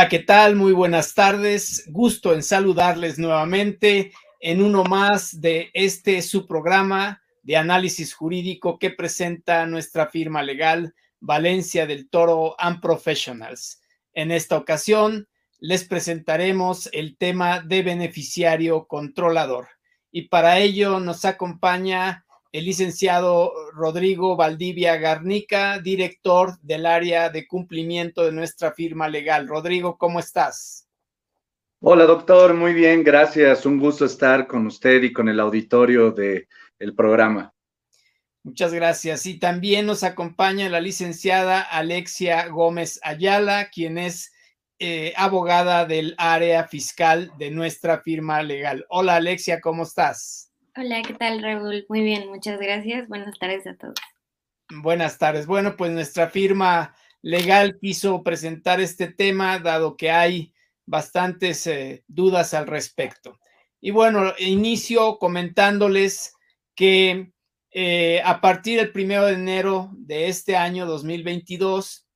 Hola, ¿qué tal? Muy buenas tardes. Gusto en saludarles nuevamente en uno más de este su programa de análisis jurídico que presenta nuestra firma legal Valencia del Toro and Professionals. En esta ocasión les presentaremos el tema de beneficiario controlador y para ello nos acompaña el licenciado Rodrigo Valdivia Garnica, director del área de cumplimiento de nuestra firma legal. Rodrigo, ¿cómo estás? Hola, doctor. Muy bien, gracias. Un gusto estar con usted y con el auditorio del el programa. Muchas gracias. Y también nos acompaña la licenciada Alexia Gómez Ayala, quien es eh, abogada del área fiscal de nuestra firma legal. Hola, Alexia, ¿cómo estás? Hola, ¿qué tal, Raúl? Muy bien, muchas gracias. Buenas tardes a todos. Buenas tardes. Bueno, pues nuestra firma legal quiso presentar este tema, dado que hay bastantes eh, dudas al respecto. Y bueno, inicio comentándoles que eh, a partir del primero de enero de este año 2022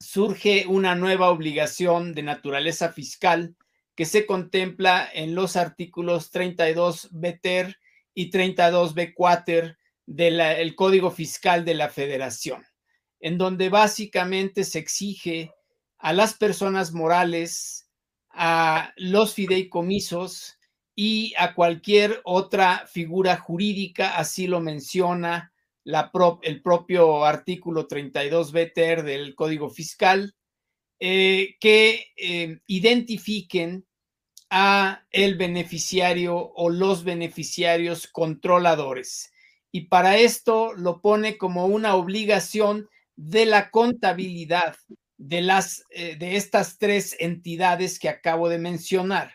surge una nueva obligación de naturaleza fiscal que se contempla en los artículos 32 BTER y 32B Quater del Código Fiscal de la Federación, en donde básicamente se exige a las personas morales, a los fideicomisos y a cualquier otra figura jurídica, así lo menciona el propio artículo 32 BTR del Código Fiscal, eh, que eh, identifiquen a el beneficiario o los beneficiarios controladores. Y para esto lo pone como una obligación de la contabilidad de, las, eh, de estas tres entidades que acabo de mencionar.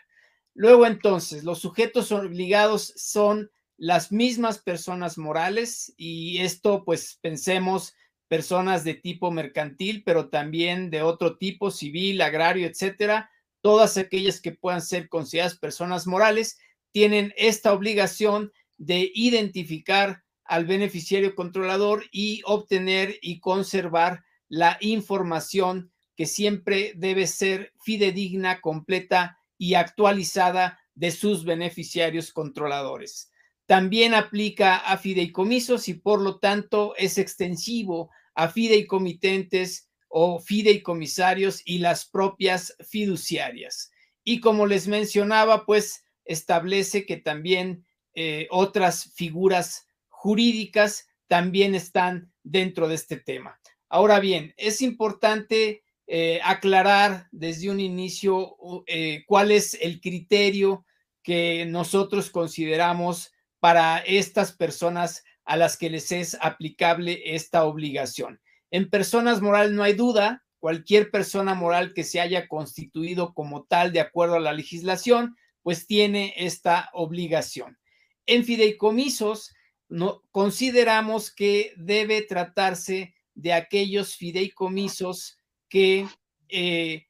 Luego entonces, los sujetos obligados son las mismas personas morales y esto pues pensemos personas de tipo mercantil, pero también de otro tipo, civil, agrario, etcétera, todas aquellas que puedan ser consideradas personas morales tienen esta obligación de identificar al beneficiario controlador y obtener y conservar la información que siempre debe ser fidedigna, completa y actualizada de sus beneficiarios controladores. También aplica a fideicomisos y por lo tanto es extensivo a fideicomitentes o fideicomisarios y las propias fiduciarias. Y como les mencionaba, pues establece que también eh, otras figuras jurídicas también están dentro de este tema. Ahora bien, es importante eh, aclarar desde un inicio eh, cuál es el criterio que nosotros consideramos para estas personas a las que les es aplicable esta obligación. En personas morales no hay duda, cualquier persona moral que se haya constituido como tal de acuerdo a la legislación, pues tiene esta obligación. En fideicomisos, no, consideramos que debe tratarse de aquellos fideicomisos que eh,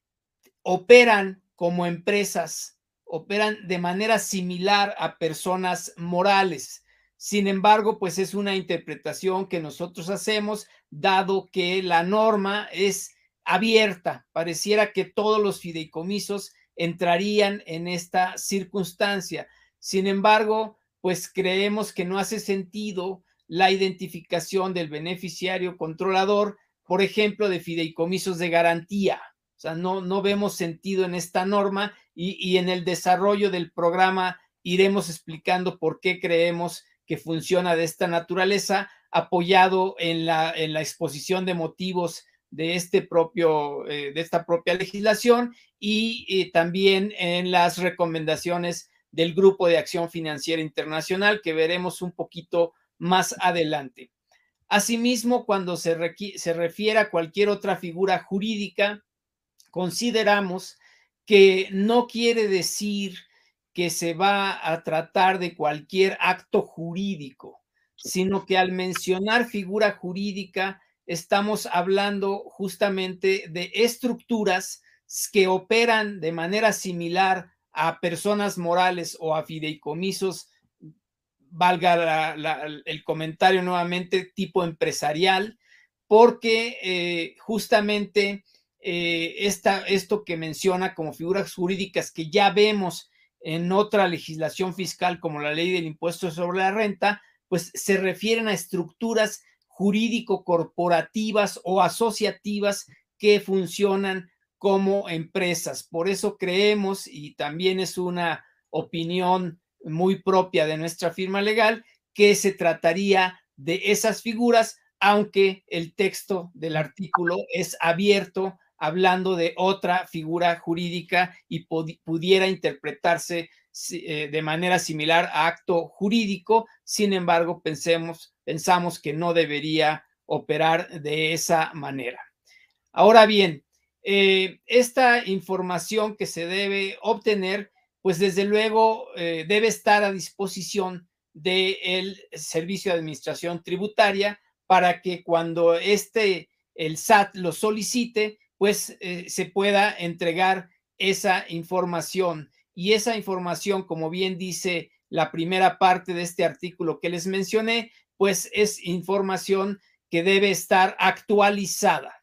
operan como empresas, operan de manera similar a personas morales. Sin embargo, pues es una interpretación que nosotros hacemos, dado que la norma es abierta. Pareciera que todos los fideicomisos entrarían en esta circunstancia. Sin embargo, pues creemos que no hace sentido la identificación del beneficiario controlador, por ejemplo, de fideicomisos de garantía. O sea, no, no vemos sentido en esta norma y, y en el desarrollo del programa iremos explicando por qué creemos que funciona de esta naturaleza, apoyado en la, en la exposición de motivos de, este propio, eh, de esta propia legislación y, también en las recomendaciones del Grupo de Acción Financiera Internacional que veremos un poquito más adelante. Asimismo, cuando se, se refiere a cualquier otra figura jurídica, consideramos que no quiere decir que se va a tratar de cualquier acto jurídico, sino que al mencionar figura jurídica estamos hablando justamente de estructuras que operan de manera similar a personas morales o a fideicomisos, valga el comentario nuevamente, tipo empresarial, porque eh, justamente eh, esta, esto que menciona como figuras jurídicas que ya vemos en otra legislación fiscal como la ley del impuesto sobre la renta, pues se refieren a estructuras jurídico-corporativas o asociativas que funcionan como empresas. Por eso creemos, y también es una opinión muy propia de nuestra firma legal, que se trataría de esas figuras, aunque el texto del artículo es abierto hablando de otra figura jurídica y pudiera interpretarse eh, de manera similar a acto jurídico. Sin embargo, pensemos, pensamos que no debería operar de esa manera. Ahora bien, eh, esta información que se debe obtener, pues desde luego eh, debe estar a disposición del Servicio de Administración Tributaria para que cuando este, el SAT lo solicite, pues eh, se pueda entregar esa información. Y esa información, como bien dice la primera parte de este artículo que les mencioné, pues es información que debe estar actualizada.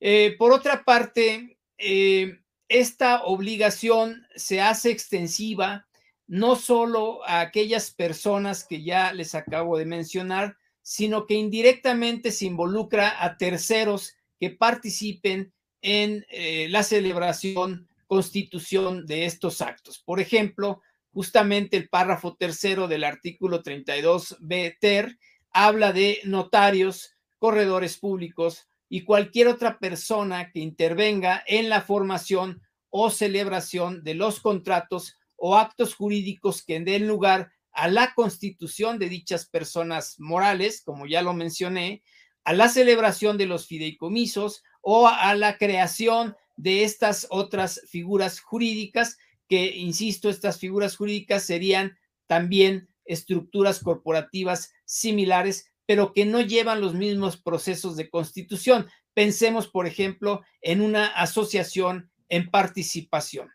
Eh, por otra parte, eh, esta obligación se hace extensiva no solo a aquellas personas que ya les acabo de mencionar, sino que indirectamente se involucra a terceros que participen en eh, la celebración, constitución de estos actos. Por ejemplo, justamente el párrafo tercero del artículo 32b ter habla de notarios, corredores públicos y cualquier otra persona que intervenga en la formación o celebración de los contratos o actos jurídicos que den lugar a la constitución de dichas personas morales, como ya lo mencioné, a la celebración de los fideicomisos o a la creación de estas otras figuras jurídicas, que, insisto, estas figuras jurídicas serían también estructuras corporativas similares, pero que no llevan los mismos procesos de constitución. Pensemos, por ejemplo, en una asociación en participación.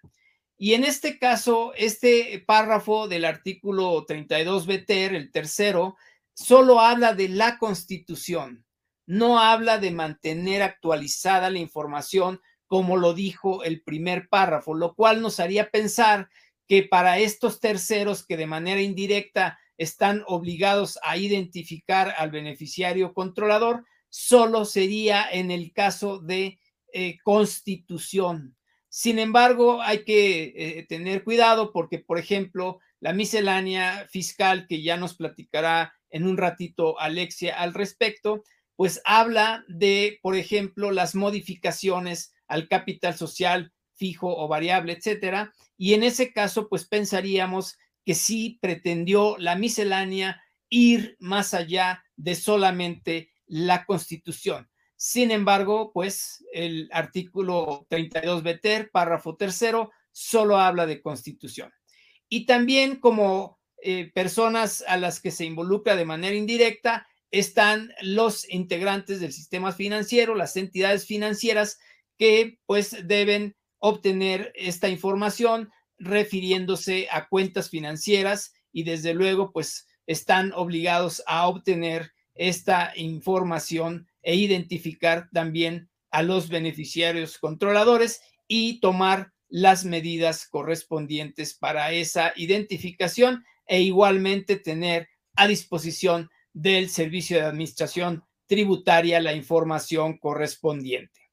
Y en este caso, este párrafo del artículo 32 BTR, el tercero, solo habla de la constitución, no habla de mantener actualizada la información como lo dijo el primer párrafo, lo cual nos haría pensar que para estos terceros que de manera indirecta están obligados a identificar al beneficiario controlador, solo sería en el caso de eh, constitución. Sin embargo, hay que eh, tener cuidado porque, por ejemplo, la miscelánea fiscal, que ya nos platicará en un ratito Alexia al respecto, pues habla de, por ejemplo, las modificaciones al capital social fijo o variable, etcétera. Y en ese caso, pues pensaríamos que sí pretendió la miscelánea ir más allá de solamente la constitución. Sin embargo, pues el artículo 32 BTER, párrafo tercero, solo habla de constitución. Y también como eh, personas a las que se involucra de manera indirecta, están los integrantes del sistema financiero, las entidades financieras que pues deben obtener esta información refiriéndose a cuentas financieras y desde luego pues están obligados a obtener esta información e identificar también a los beneficiarios controladores y tomar las medidas correspondientes para esa identificación e igualmente tener a disposición del Servicio de Administración Tributaria la información correspondiente.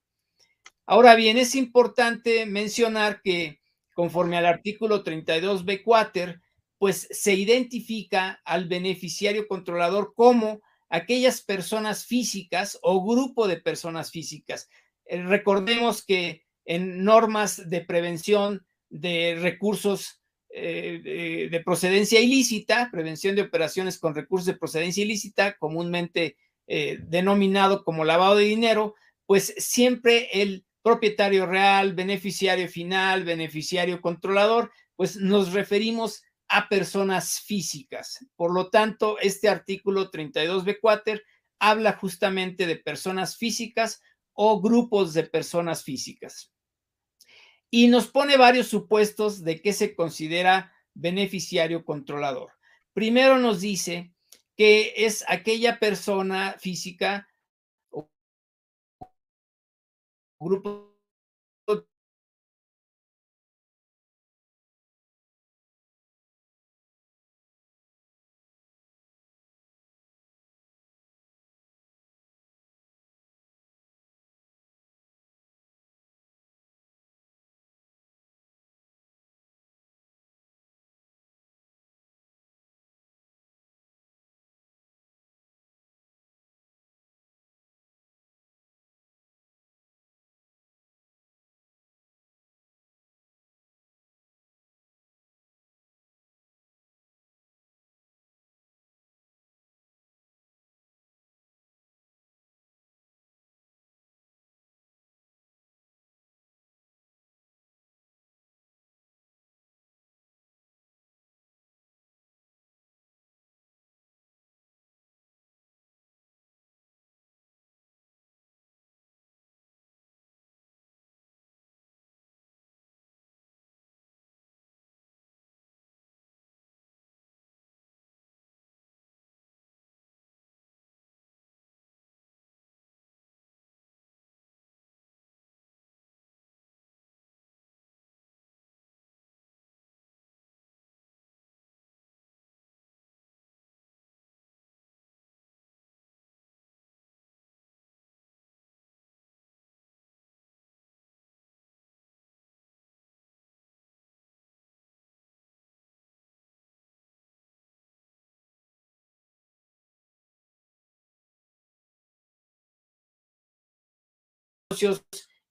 Ahora bien, es importante mencionar que conforme al artículo 32b cuater, pues se identifica al beneficiario controlador como aquellas personas físicas o grupo de personas físicas. Eh, recordemos que en normas de prevención de recursos eh, de, procedencia ilícita, prevención de operaciones con recursos de procedencia ilícita, comúnmente eh, denominado como lavado de dinero, pues siempre el propietario real, beneficiario final, beneficiario controlador, pues nos referimos a personas físicas. Por lo tanto, este artículo 32b cuater habla justamente de personas físicas o grupos de personas físicas y nos pone varios supuestos de qué se considera beneficiario controlador. Primero nos dice que es aquella persona física grupo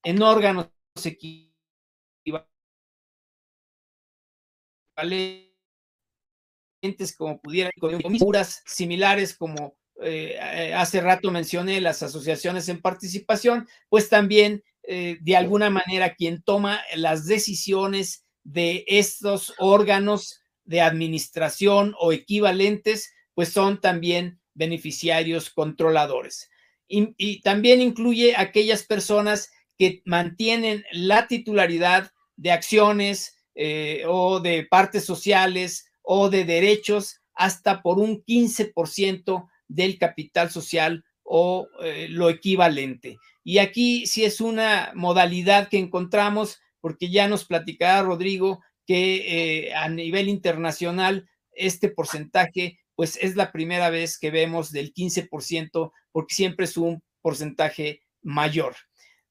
en órganos equivalentes como pudieran, figuras similares como eh, hace rato mencioné las asociaciones en participación, pues también eh, de alguna manera quien toma las decisiones de estos órganos de administración o equivalentes, pues son también beneficiarios controladores y, también incluye aquellas personas que mantienen la titularidad de acciones eh, o de partes sociales o de derechos hasta por un 15% del capital social o eh, lo equivalente. Y aquí sí es una modalidad que encontramos, porque ya nos platicará Rodrigo que eh, a nivel internacional este porcentaje pues es la primera vez que vemos del 15%, porque siempre es un porcentaje mayor.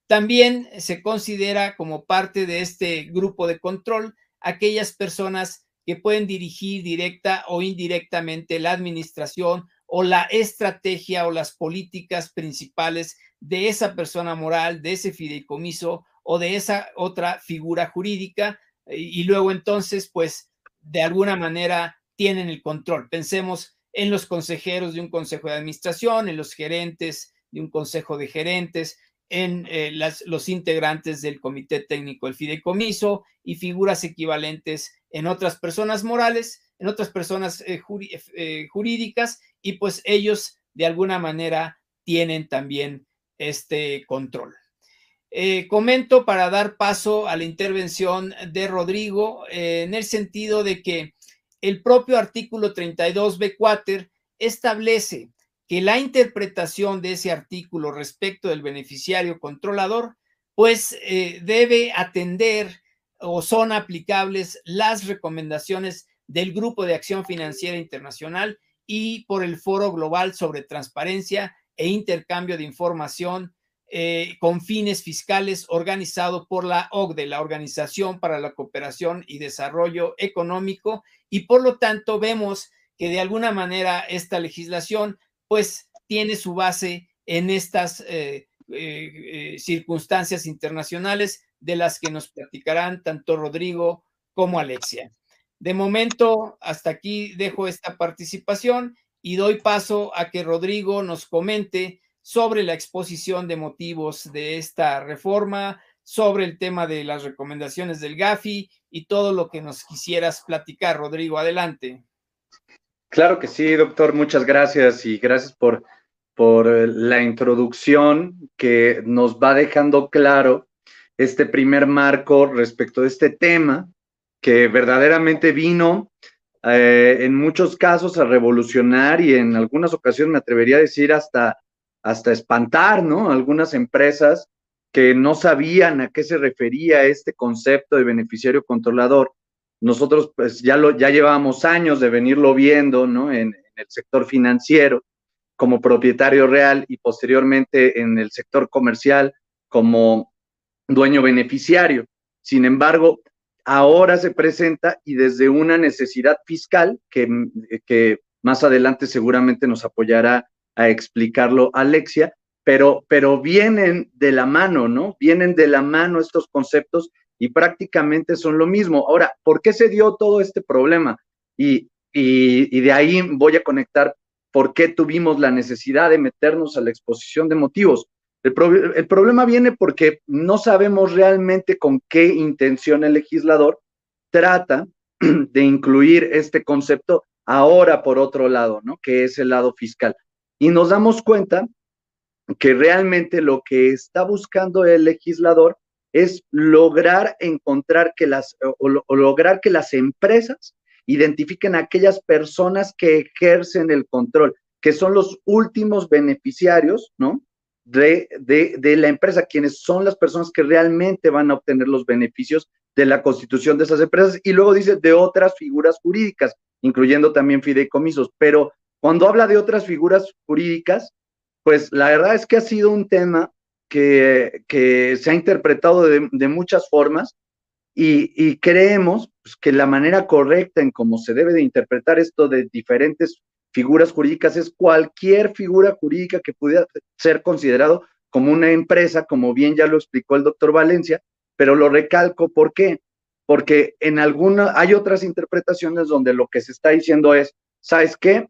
También se considera como parte de este grupo de control aquellas personas que pueden dirigir directa o indirectamente la administración o la estrategia o las políticas principales de esa persona moral, de ese fideicomiso o de esa otra figura jurídica. Y luego entonces, pues, de alguna manera tienen el control. Pensemos en los consejeros de un consejo de administración, en los gerentes de un consejo de gerentes, en eh, los integrantes del comité técnico del fideicomiso y figuras equivalentes en otras personas morales, en otras personas eh, eh, jurídicas, y pues ellos de alguna manera tienen también este control. comento para dar paso a la intervención de Rodrigo en el sentido de que el propio artículo 32b Quater establece que la interpretación de ese artículo respecto del beneficiario controlador, pues eh, debe atender o son aplicables las recomendaciones del Grupo de Acción Financiera Internacional y por el Foro Global sobre Transparencia e Intercambio de Información eh, con fines fiscales organizado por la OCDE, la Organización para la Cooperación y Desarrollo Económico, y por lo tanto vemos que de alguna manera esta legislación pues tiene su base en estas eh, eh, circunstancias internacionales de las que nos platicarán tanto Rodrigo como Alexia. De momento, hasta aquí dejo esta participación y doy paso a que Rodrigo nos comente sobre la exposición de motivos de esta reforma, sobre el tema de las recomendaciones del GAFI y todo lo que nos quisieras platicar. Rodrigo, adelante. Claro que sí, doctor, muchas gracias y gracias por, por eh, la introducción que nos va dejando claro este primer marco respecto de este tema que verdaderamente vino eh, en muchos casos a revolucionar y en algunas ocasiones me atrevería a decir hasta hasta espantar, ¿no? Algunas empresas que no sabían a qué se refería este concepto de beneficiario controlador. Nosotros pues ya, lo, ya llevábamos años de venirlo viendo, ¿no? En, el sector financiero como propietario real y posteriormente en el sector comercial como dueño beneficiario. Sin embargo, ahora se presenta y desde una necesidad fiscal que, que más adelante seguramente nos apoyará a explicarlo Alexia, pero, pero vienen de la mano, ¿no? Vienen de la mano estos conceptos y prácticamente son lo mismo. Ahora, ¿por qué se dio todo este problema? Y, y, de ahí voy a conectar por qué tuvimos la necesidad de meternos a la exposición de motivos. El, el, problema viene porque no sabemos realmente con qué intención el legislador trata de incluir este concepto ahora por otro lado, ¿no? Que es el lado fiscal. Y nos damos cuenta que realmente lo que está buscando el legislador es lograr encontrar que las, o, lograr que las empresas identifiquen a aquellas personas que ejercen el control, que son los últimos beneficiarios, ¿no? De, de, de, la empresa, quienes son las personas que realmente van a obtener los beneficios de la constitución de esas empresas. Y luego dice de otras figuras jurídicas, incluyendo también fideicomisos. Pero cuando habla de otras figuras jurídicas, pues la verdad es que ha sido un tema que, que se ha interpretado de, de muchas formas y, y creemos pues, que la manera correcta en cómo se debe de interpretar esto de diferentes figuras jurídicas es cualquier figura jurídica que pudiera ser considerado como una empresa, como bien ya lo explicó el doctor Valencia, pero lo recalco, ¿por qué? Porque en alguna, hay otras interpretaciones donde lo que se está diciendo es, ¿sabes qué?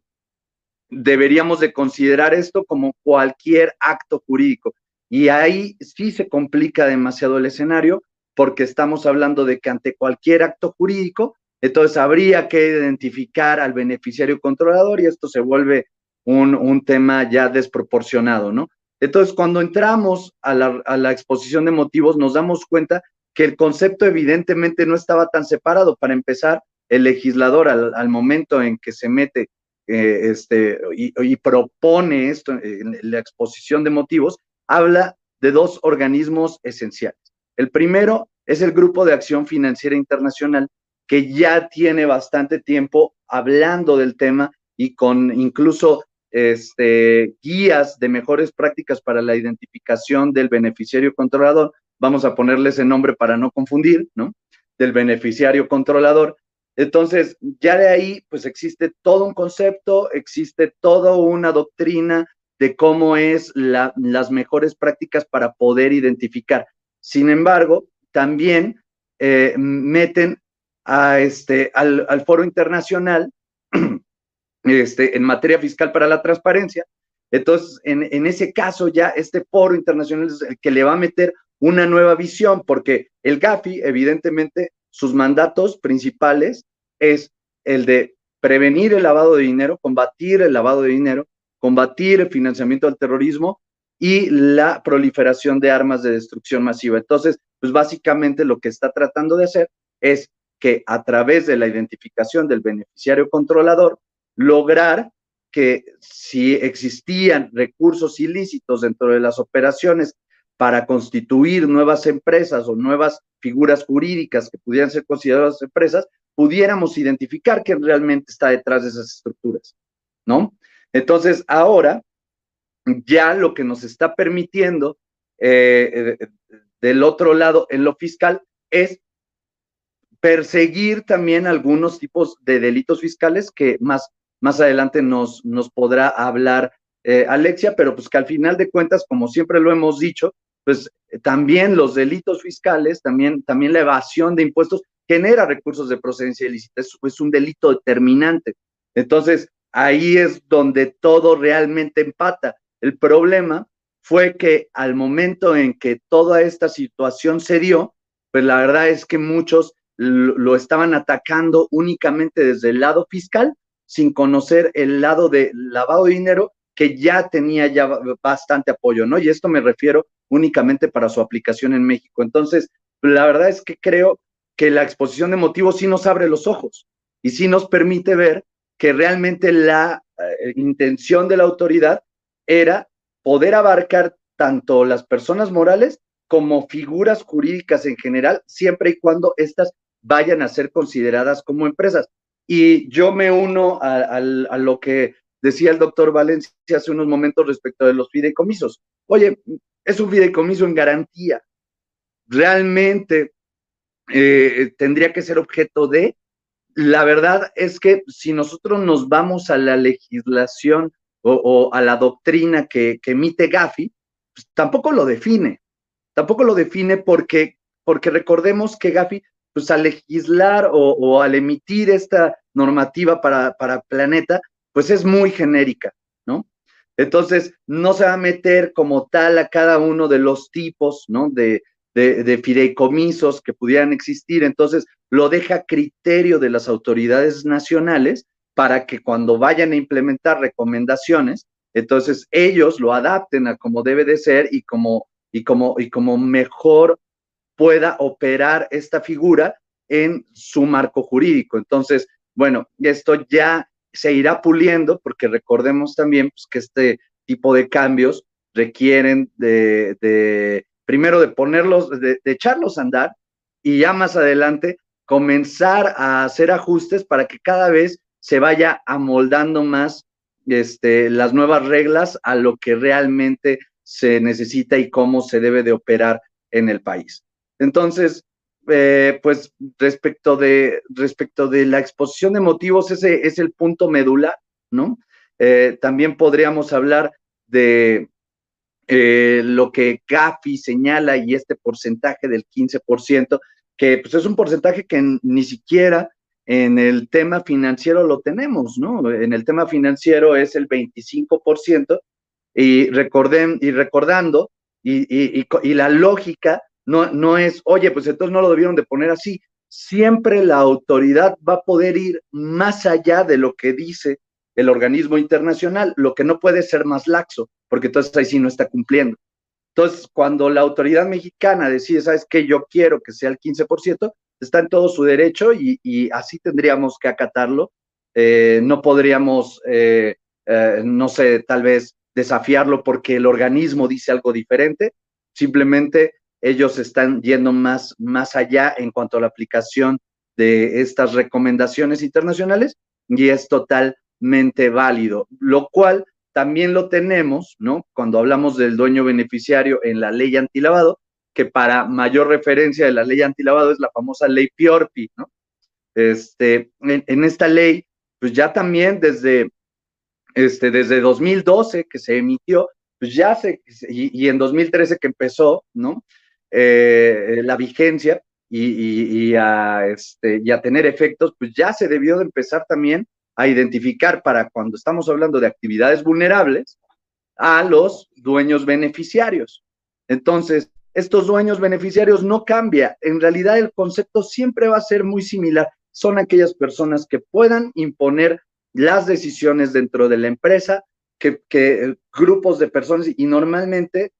Deberíamos de considerar esto como cualquier acto jurídico. Y ahí sí se complica demasiado el escenario porque estamos hablando de que ante cualquier acto jurídico, entonces habría que identificar al beneficiario controlador y esto se vuelve un, tema ya desproporcionado, ¿no? Entonces, cuando entramos a la, exposición de motivos, nos damos cuenta que el concepto evidentemente no estaba tan separado. Para empezar, el legislador al momento en que se mete eh, este, y, propone esto en la exposición de motivos, habla de dos organismos esenciales. El primero es el Grupo de Acción Financiera Internacional, que ya tiene bastante tiempo hablando del tema y con incluso este, guías de mejores prácticas para la identificación del beneficiario controlador. Vamos a ponerle ese nombre para no confundir, ¿no? Del beneficiario controlador, entonces, ya de ahí, pues existe todo un concepto, existe toda una doctrina de cómo es las mejores prácticas para poder identificar. Sin embargo, también eh, meten a este, al, foro internacional este, en materia fiscal para la transparencia. Entonces, en, en ese caso ya este foro internacional es el que le va a meter una nueva visión, porque el GAFI, evidentemente, sus mandatos principales es el de prevenir el lavado de dinero, combatir el lavado de dinero, combatir el financiamiento del terrorismo y la proliferación de armas de destrucción masiva. Entonces, pues básicamente lo que está tratando de hacer es que a través de la identificación del beneficiario controlador, lograr que si existían recursos ilícitos dentro de las operaciones para constituir nuevas empresas o nuevas figuras jurídicas que pudieran ser consideradas empresas, pudiéramos identificar quién realmente está detrás de esas estructuras, ¿no? Entonces, ahora ya lo que nos está permitiendo eh, eh, del otro lado en lo fiscal es perseguir también algunos tipos de delitos fiscales que más, más adelante nos, nos podrá hablar eh, Alexia, pero pues que al final de cuentas, como siempre lo hemos dicho, pues eh, también los delitos fiscales, también, también la evasión de impuestos genera recursos de procedencia ilícita, es, es un delito determinante. Entonces, ahí es donde todo realmente empata. El problema fue que al momento en que toda esta situación se dio, pues la verdad es que muchos lo estaban atacando únicamente desde el lado fiscal, sin conocer el lado de lavado de dinero que ya tenía ya bastante apoyo, ¿no? Y esto me refiero únicamente para su aplicación en México. Entonces, la verdad es que creo que la exposición de motivos sí nos abre los ojos y sí nos permite ver que realmente la eh, intención de la autoridad era poder abarcar tanto las personas morales como figuras jurídicas en general, siempre y cuando éstas vayan a ser consideradas como empresas. Y yo me uno a, lo que decía el doctor Valencia hace unos momentos respecto de los fideicomisos. Oye, es un fideicomiso en garantía. Realmente eh, tendría que ser objeto de... La verdad es que si nosotros nos vamos a la legislación o, a la doctrina que, emite Gafi, pues tampoco lo define. Tampoco lo define porque, porque recordemos que Gafi pues al legislar o, al emitir esta normativa para, para Planeta, pues es muy genérica, ¿no? Entonces, no se va a meter como tal a cada uno de los tipos, ¿no? De, de, fideicomisos que pudieran existir. Entonces, lo deja a criterio de las autoridades nacionales para que cuando vayan a implementar recomendaciones, entonces ellos lo adapten a como debe de ser y como, y como, y como mejor pueda operar esta figura en su marco jurídico. Entonces, bueno, esto ya se irá puliendo porque recordemos también pues, que este tipo de cambios requieren de, primero de ponerlos, de, echarlos a andar y ya más adelante comenzar a hacer ajustes para que cada vez se vaya amoldando más este, las nuevas reglas a lo que realmente se necesita y cómo se debe de operar en el país. Entonces, eh, pues respecto de, respecto de la exposición de motivos, ese es el punto medular, ¿no? Eh, también podríamos hablar de eh, lo que Gafi señala y este porcentaje del 15%, que pues es un porcentaje que ni siquiera en el tema financiero lo tenemos, ¿no? En el tema financiero es el 25% y, recorden, y recordando, y, y la lógica no, no es, oye, pues entonces no lo debieron de poner así. Siempre la autoridad va a poder ir más allá de lo que dice el organismo internacional, lo que no puede ser más laxo, porque entonces ahí sí no está cumpliendo. Entonces, cuando la autoridad mexicana decide, ¿sabes qué? Yo quiero que sea el 15%, está en todo su derecho y, así tendríamos que acatarlo. Eh, no podríamos, eh, eh, no sé, tal vez desafiarlo porque el organismo dice algo diferente. Simplemente ellos están yendo más, más allá en cuanto a la aplicación de estas recomendaciones internacionales y es totalmente válido, lo cual también lo tenemos, ¿no? Cuando hablamos del dueño beneficiario en la ley antilavado, que para mayor referencia de la ley antilavado es la famosa ley Piorpi, ¿no? Este, en, esta ley, pues ya también desde, este, desde 2012 que se emitió, pues ya se, y, y en 2013 que empezó, ¿no? Eh, la vigencia y, a, este, y a tener efectos, pues ya se debió de empezar también a identificar para cuando estamos hablando de actividades vulnerables a los dueños beneficiarios. Entonces, estos dueños beneficiarios no cambia. En realidad el concepto siempre va a ser muy similar. Son aquellas personas que puedan imponer las decisiones dentro de la empresa, que, que grupos de personas y normalmente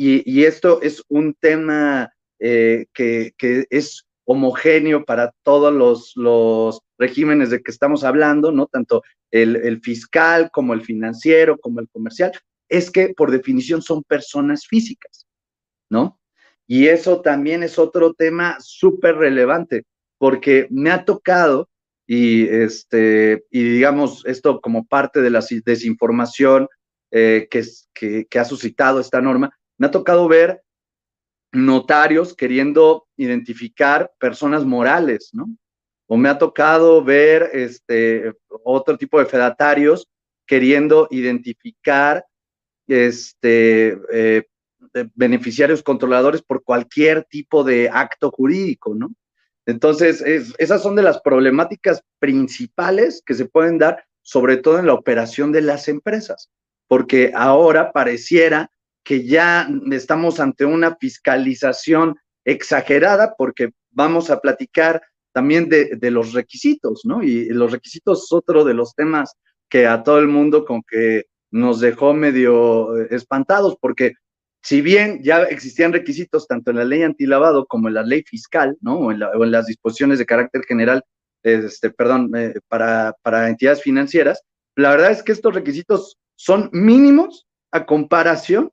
y, esto es un tema eh, que, es homogéneo para todos los, regímenes de que estamos hablando, ¿no? Tanto el, fiscal como el financiero, como el comercial, es que por definición son personas físicas, ¿no? Y eso también es otro tema súper relevante, porque me ha tocado, y, este, y digamos, esto como parte de la desinformación eh, que, que ha suscitado esta norma, me ha tocado ver notarios queriendo identificar personas morales, ¿no? O me ha tocado ver este, otro tipo de fedatarios queriendo identificar este, eh, beneficiarios controladores por cualquier tipo de acto jurídico, ¿no? Entonces, esas son de las problemáticas principales que se pueden dar, sobre todo en la operación de las empresas, porque ahora pareciera que ya estamos ante una fiscalización exagerada porque vamos a platicar también de, los requisitos, ¿no? Y los requisitos es otro de los temas que a todo el mundo con que nos dejó medio eh, espantados porque si bien ya existían requisitos tanto en la ley antilavado como en la ley fiscal, ¿no? O en, las disposiciones de carácter general, este, perdón, eh, para, para entidades financieras, la verdad es que estos requisitos son mínimos a comparación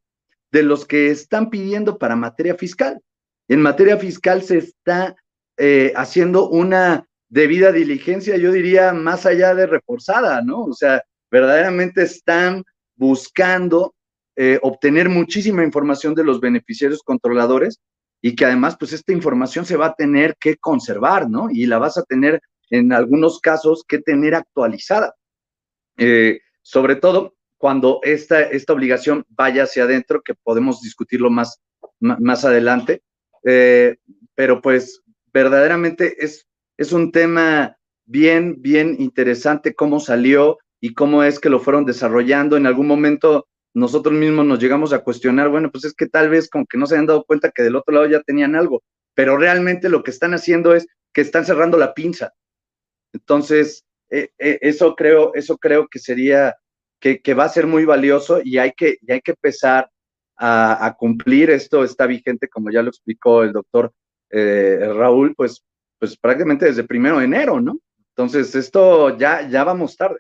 de los que están pidiendo para materia fiscal. En materia fiscal se está eh, haciendo una debida diligencia, yo diría, más allá de reforzada, ¿no? O sea, verdaderamente están buscando eh, obtener muchísima información de los beneficiarios controladores y que además, pues esta información se va a tener que conservar, ¿no? Y la vas a tener en algunos casos que tener actualizada. Eh, sobre todo cuando esta, esta obligación vaya hacia adentro, que podemos discutirlo más, más adelante. Eh, pero pues verdaderamente es, es un tema bien, bien interesante cómo salió y cómo es que lo fueron desarrollando. En algún momento nosotros mismos nos llegamos a cuestionar, bueno, pues es que tal vez como que no se hayan dado cuenta que del otro lado ya tenían algo, pero realmente lo que están haciendo es que están cerrando la pinza. Entonces, eh, eh, eso, creo, eso creo que sería, que, va a ser muy valioso y hay que, hay que empezar a, a, cumplir. Esto está vigente, como ya lo explicó el doctor eh, Raúl, pues, pues prácticamente desde primero de enero, ¿no? Entonces, esto ya, ya vamos tarde.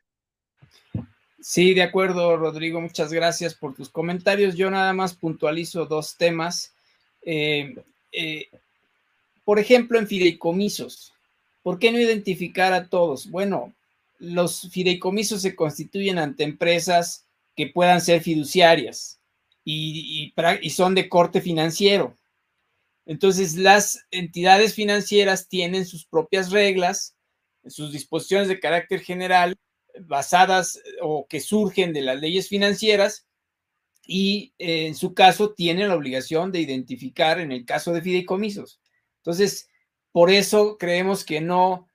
Sí, de acuerdo, Rodrigo. Muchas gracias por tus comentarios. Yo nada más puntualizo dos temas. Eh, eh, por ejemplo, en fideicomisos. ¿Por qué no identificar a todos? Bueno, los fideicomisos se constituyen ante empresas que puedan ser fiduciarias y, son de corte financiero. Entonces, las entidades financieras tienen sus propias reglas, sus disposiciones de carácter general basadas o que surgen de las leyes financieras y eh, en su caso tienen la obligación de identificar en el caso de fideicomisos. Entonces, por eso creemos que no,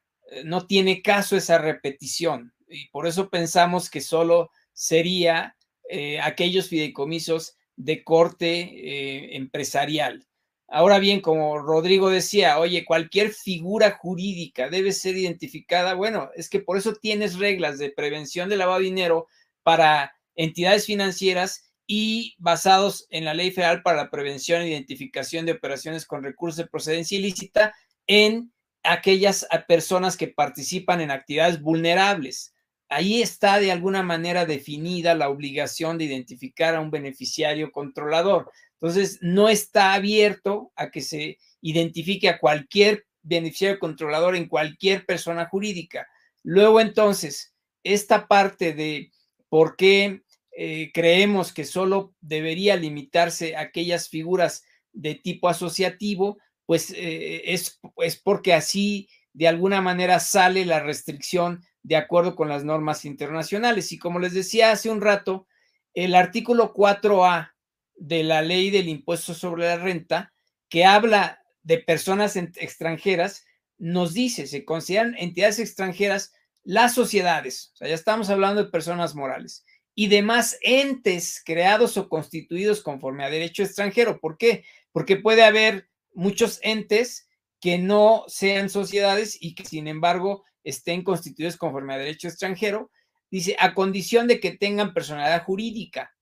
no tiene caso esa repetición y por eso pensamos que solo sería eh, aquellos fideicomisos de corte eh, empresarial. Ahora bien, como Rodrigo decía, oye, cualquier figura jurídica debe ser identificada. Bueno, es que por eso tienes reglas de prevención de lavado de dinero para entidades financieras y basados en la Ley Federal para la Prevención e Identificación de Operaciones con Recursos de Procedencia Ilícita en aquellas personas que participan en actividades vulnerables. Ahí está de alguna manera definida la obligación de identificar a un beneficiario controlador. Entonces, no está abierto a que se identifique a cualquier beneficiario controlador en cualquier persona jurídica. Luego, entonces, esta parte de por qué eh, creemos que solo debería limitarse a aquellas figuras de tipo asociativo, pues eh, es, es porque así de alguna manera sale la restricción de acuerdo con las normas internacionales. Y como les decía hace un rato, el artículo 4A de la ley del impuesto sobre la renta, que habla de personas extranjeras, nos dice, se consideran entidades extranjeras las sociedades, o sea, ya estamos hablando de personas morales, y demás entes creados o constituidos conforme a derecho extranjero. ¿Por qué? Porque puede haber muchos entes que no sean sociedades y que sin embargo estén constituidos conforme a derecho extranjero, dice, a condición de que tengan personalidad jurídica.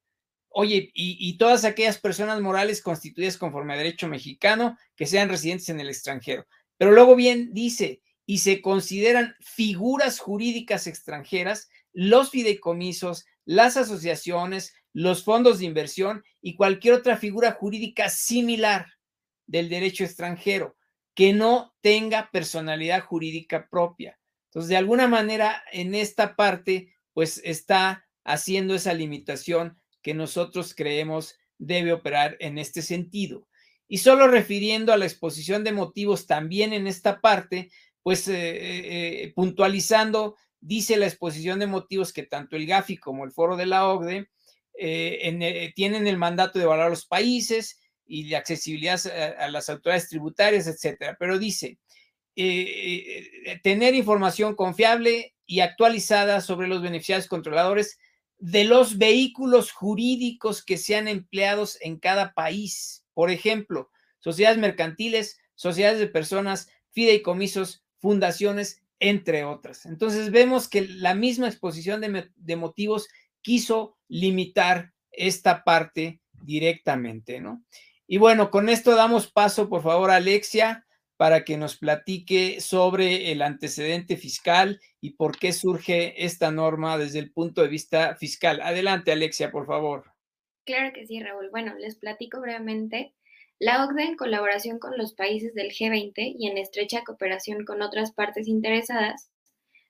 Oye, y, todas aquellas personas morales constituidas conforme a derecho mexicano que sean residentes en el extranjero. Pero luego bien dice, y se consideran figuras jurídicas extranjeras los fideicomisos, las asociaciones, los fondos de inversión y cualquier otra figura jurídica similar del derecho extranjero que no tenga personalidad jurídica propia. Entonces, de alguna manera, en esta parte, pues está haciendo esa limitación que nosotros creemos debe operar en este sentido. Y solo refiriendo a la exposición de motivos también en esta parte, pues eh, eh, eh puntualizando, dice la exposición de motivos que tanto el GAFI como el foro de la OCDE en, tienen el mandato de evaluar los países y de accesibilidad a, las autoridades tributarias, etcétera. Pero dice, eh, eh, tener información confiable y actualizada sobre los beneficiarios controladores de los vehículos jurídicos que sean empleados en cada país. Por ejemplo, sociedades mercantiles, sociedades de personas, fideicomisos, fundaciones, entre otras. Entonces vemos que la misma exposición de, de motivos quiso limitar esta parte directamente, ¿no? Y bueno, con esto damos paso, por favor, a Alexia, para que nos platique sobre el antecedente fiscal y por qué surge esta norma desde el punto de vista fiscal. Adelante, Alexia, por favor. Claro que sí, Raúl. Bueno, les platico brevemente. La OCDE, en colaboración con los países del G20 y en estrecha cooperación con otras partes interesadas,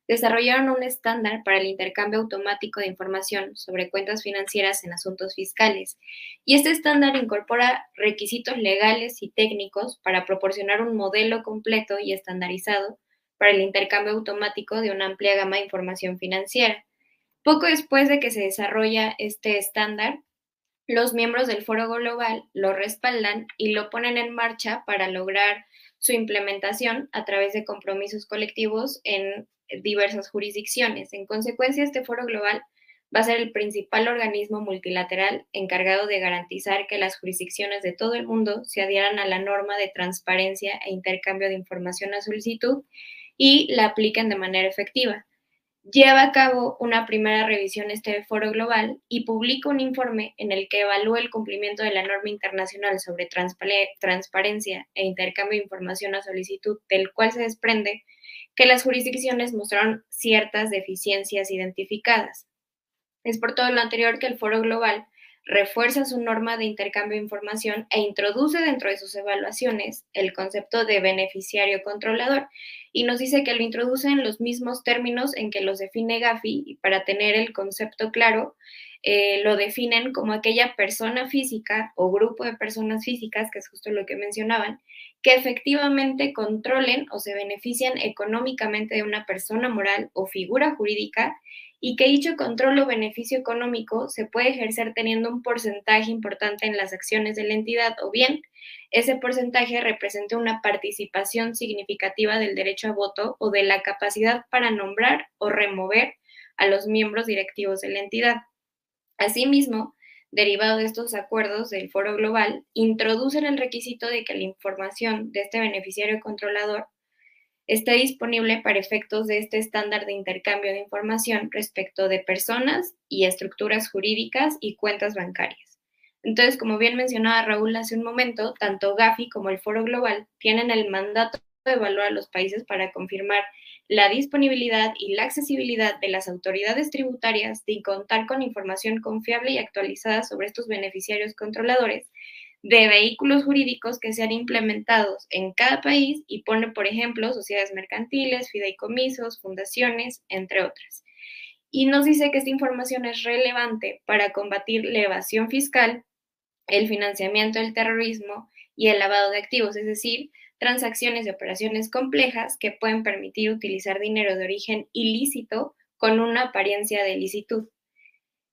desarrollaron un estándar para el intercambio automático de información sobre cuentas financieras en asuntos fiscales. Y este estándar incorpora requisitos legales y técnicos para proporcionar un modelo completo y estandarizado para el intercambio automático de una amplia gama de información financiera. Poco después de que se desarrolla este estándar, los miembros del foro global lo respaldan y lo ponen en marcha para lograr su implementación a través de compromisos colectivos en diversas jurisdicciones. En consecuencia, este foro global va a ser el principal organismo multilateral encargado de garantizar que las jurisdicciones de todo el mundo se adhieran a la norma de transparencia e intercambio de información a solicitud y la apliquen de manera efectiva lleva a cabo una primera revisión este foro global y publica un informe en el que evalúa el cumplimiento de la norma internacional sobre transparencia e intercambio de información a solicitud, del cual se desprende que las jurisdicciones mostraron ciertas deficiencias identificadas. Es por todo lo anterior que el foro global refuerza su norma de intercambio de información e introduce dentro de sus evaluaciones el concepto de beneficiario controlador y nos dice que lo introduce en los mismos términos en que los define Gafi y para tener el concepto claro, eh, lo definen como aquella persona física o grupo de personas físicas, que es justo lo que mencionaban, que efectivamente controlen o se benefician económicamente de una persona moral o figura jurídica y que dicho control o beneficio económico se puede ejercer teniendo un porcentaje importante en las acciones de la entidad o bien ese porcentaje representa una participación significativa del derecho a voto o de la capacidad para nombrar o remover a los miembros directivos de la entidad. Asimismo, derivado de estos acuerdos del Foro Global, introducen el requisito de que la información de este beneficiario controlador esté disponible para efectos de este estándar de intercambio de información respecto de personas y estructuras jurídicas y cuentas bancarias. Entonces, como bien mencionaba Raúl hace un momento, tanto Gafi como el Foro Global tienen el mandato de evaluar a los países para confirmar la disponibilidad y la accesibilidad de las autoridades tributarias de contar con información confiable y actualizada sobre estos beneficiarios controladores de vehículos jurídicos que sean implementados en cada país y pone, por ejemplo, sociedades mercantiles, fideicomisos, fundaciones, entre otras. Y nos dice que esta información es relevante para combatir la evasión fiscal, el financiamiento del terrorismo y el lavado de activos, es decir, transacciones y operaciones complejas que pueden permitir utilizar dinero de origen ilícito con una apariencia de licitud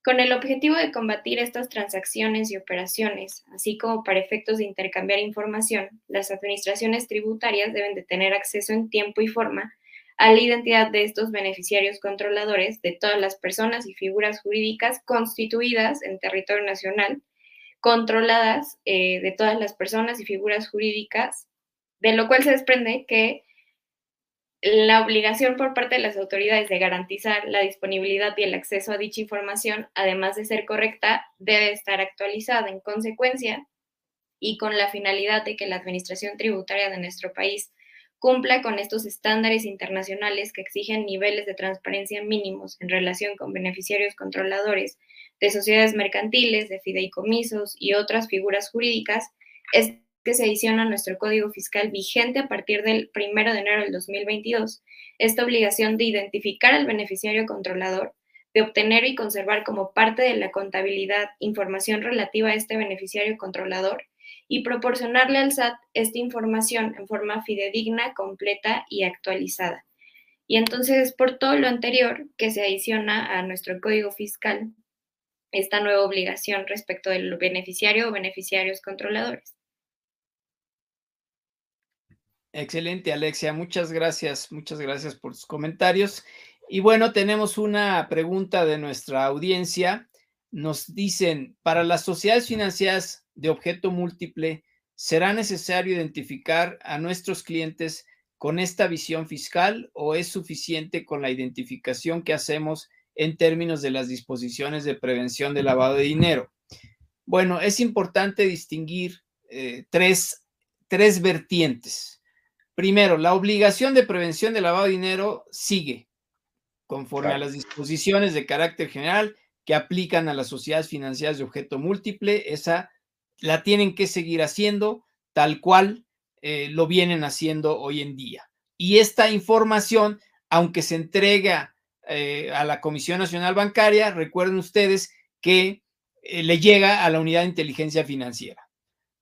con el objetivo de combatir estas transacciones y operaciones, así como para efectos de intercambiar información, las administraciones tributarias deben de tener acceso en tiempo y forma a la identidad de estos beneficiarios controladores de todas las personas y figuras jurídicas constituidas en territorio nacional, controladas eh, de todas las personas y figuras jurídicas, de lo cual se desprende que la obligación por parte de las autoridades de garantizar la disponibilidad y el acceso a dicha información, además de ser correcta, debe estar actualizada en consecuencia y con la finalidad de que la administración tributaria de nuestro país cumpla con estos estándares internacionales que exigen niveles de transparencia mínimos en relación con beneficiarios controladores de sociedades mercantiles, de fideicomisos y otras figuras jurídicas, es que se adiciona a nuestro Código Fiscal vigente a partir del 1 de enero del 2022, esta obligación de identificar al beneficiario controlador, de obtener y conservar como parte de la contabilidad información relativa a este beneficiario controlador y proporcionarle al SAT esta información en forma fidedigna, completa y actualizada. Y entonces, por todo lo anterior que se adiciona a nuestro Código Fiscal, esta nueva obligación respecto del beneficiario o beneficiarios controladores. Excelente, Alexia. Muchas gracias, muchas gracias por tus comentarios. Y bueno, tenemos una pregunta de nuestra audiencia. Nos dicen, para las sociedades financieras de objeto múltiple, ¿será necesario identificar a nuestros clientes con esta visión fiscal o es suficiente con la identificación que hacemos en términos de las disposiciones de prevención de lavado de dinero? Bueno, es importante distinguir eh, tres, tres vertientes. Primero, la obligación de prevención de lavado de dinero sigue conforme a las disposiciones de carácter general que aplican a las sociedades financieras de objeto múltiple, esa la tienen que seguir haciendo tal cual eh, lo vienen haciendo hoy en día. Y esta información, aunque se entrega eh, a la Comisión Nacional Bancaria, recuerden ustedes que eh, le llega a la Unidad de Inteligencia Financiera.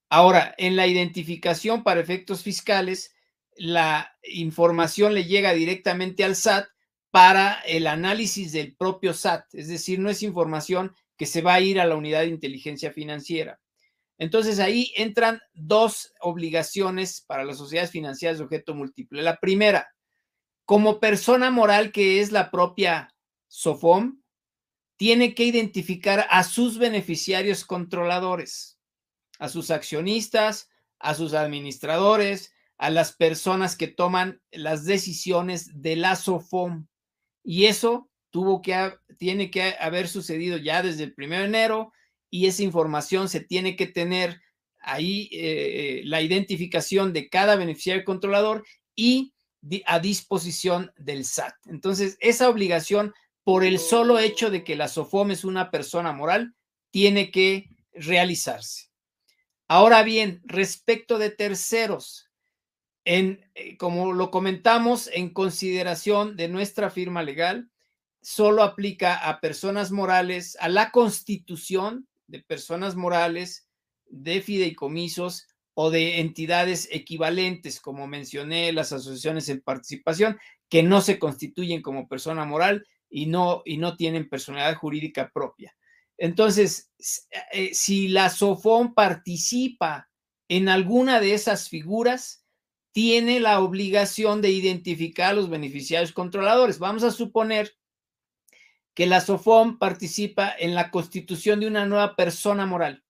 Ahora, en la identificación para efectos fiscales, la información le llega directamente al SAT para el análisis del propio SAT, es decir, no es información que se va a ir a la unidad de inteligencia financiera. Entonces ahí entran dos obligaciones para las sociedades financieras de objeto múltiple. La primera, como persona moral que es la propia SOFOM, tiene que identificar a sus beneficiarios controladores, a sus accionistas, a sus administradores, a las personas que toman las decisiones de la SOFOM. Y eso tuvo que, tiene que haber sucedido ya desde el 1 de enero y esa información se tiene que tener ahí eh, la identificación de cada beneficiario controlador y a disposición del SAT. Entonces, esa obligación, por el solo hecho de que la SOFOM es una persona moral, tiene que realizarse. Ahora bien, respecto de terceros, en, eh, como lo comentamos, en consideración de nuestra firma legal, solo aplica a personas morales, a la constitución de personas morales, de fideicomisos o de entidades equivalentes, como mencioné, las asociaciones en participación, que no se constituyen como persona moral y no, y no tienen personalidad jurídica propia. Entonces, eh, si la SOFON participa en alguna de esas figuras, tiene la obligación de identificar a los beneficiarios controladores. Vamos a suponer que la SOFOM participa en la constitución de una nueva persona moral.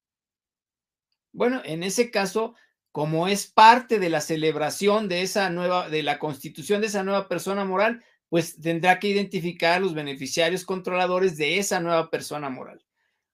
Bueno, en ese caso, como es parte de la celebración de esa nueva, de la constitución de esa nueva persona moral, pues tendrá que identificar a los beneficiarios controladores de esa nueva persona moral.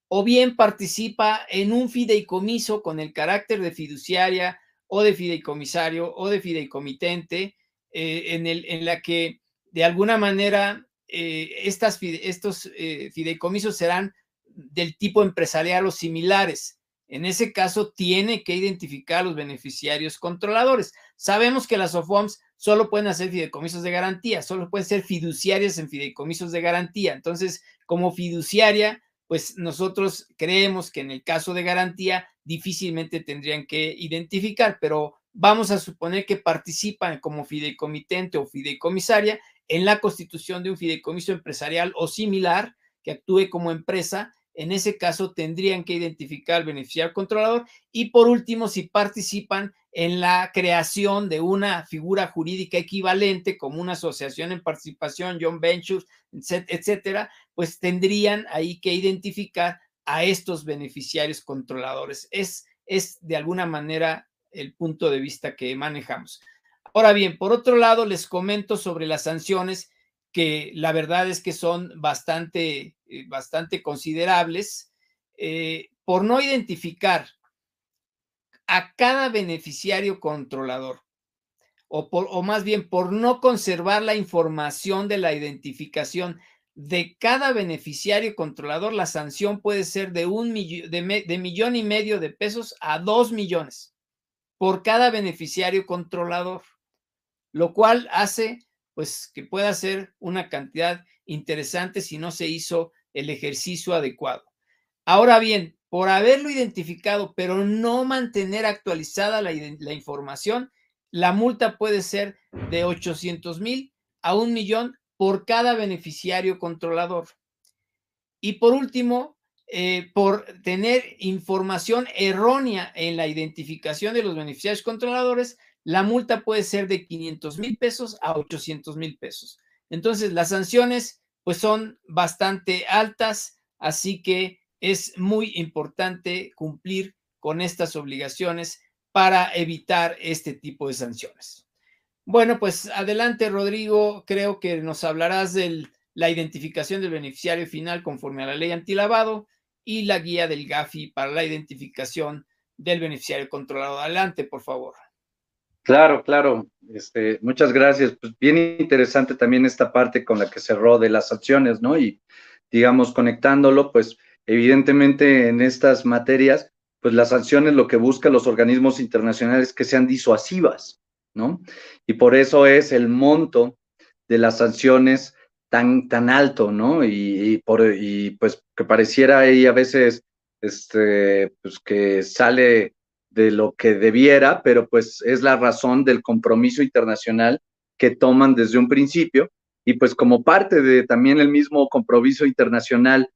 O bien participa en un fideicomiso con el carácter de fiduciaria o de fideicomisario o de fideicomitente, eh, en, el, en la que de alguna manera eh, estas, estos eh, fideicomisos serán del tipo empresarial o similares. En ese caso, tiene que identificar a los beneficiarios controladores. Sabemos que las OFOMs solo pueden hacer fideicomisos de garantía, solo pueden ser fiduciarias en fideicomisos de garantía. Entonces, como fiduciaria, pues nosotros creemos que en el caso de garantía difícilmente tendrían que identificar, pero vamos a suponer que participan como fideicomitente o fideicomisaria en la constitución de un fideicomiso empresarial o similar que actúe como empresa. En ese caso tendrían que identificar al beneficiario controlador y por último, si participan en la creación de una figura jurídica equivalente como una asociación en participación, John Ventures, etcétera, pues tendrían ahí que identificar a estos beneficiarios controladores. Es, es de alguna manera el punto de vista que manejamos. Ahora bien, por otro lado, les comento sobre las sanciones que la verdad es que son bastante, eh, bastante considerables eh, por no identificar a cada beneficiario controlador, o, o más bien por no conservar la información de la identificación de cada beneficiario controlador, la sanción puede ser de un millón, y medio de pesos a dos millones por cada beneficiario controlador, lo cual hace pues que pueda ser una cantidad interesante si no se hizo el ejercicio adecuado. Ahora bien, por haberlo identificado, pero no mantener actualizada la, información, la multa puede ser de 800 mil a un millón por cada beneficiario controlador. Y por último, eh, por tener información errónea en la identificación de los beneficiarios controladores, la multa puede ser de 500 mil pesos a 800 mil pesos. Entonces, las sanciones pues son bastante altas, así que es muy importante cumplir con estas obligaciones para evitar este tipo de sanciones. Bueno, pues adelante, Rodrigo. Creo que nos hablarás de la identificación del beneficiario final conforme a la ley antilavado y la guía del GAFI para la identificación del beneficiario controlado. Adelante, por favor. Claro, claro. Este, muchas gracias. Pues bien interesante también esta parte con la que cerró de las sanciones, ¿no? Y digamos, conectándolo, pues evidentemente en estas materias, pues las sanciones lo que buscan los organismos internacionales que sean disuasivas, ¿no? Y por eso es el monto de las sanciones tan, tan alto, ¿no? Y, por, y pues que pareciera ahí a veces, este, pues que sale de lo que debiera, pero pues es la razón del compromiso internacional que toman desde un principio y pues como parte de también el mismo compromiso internacional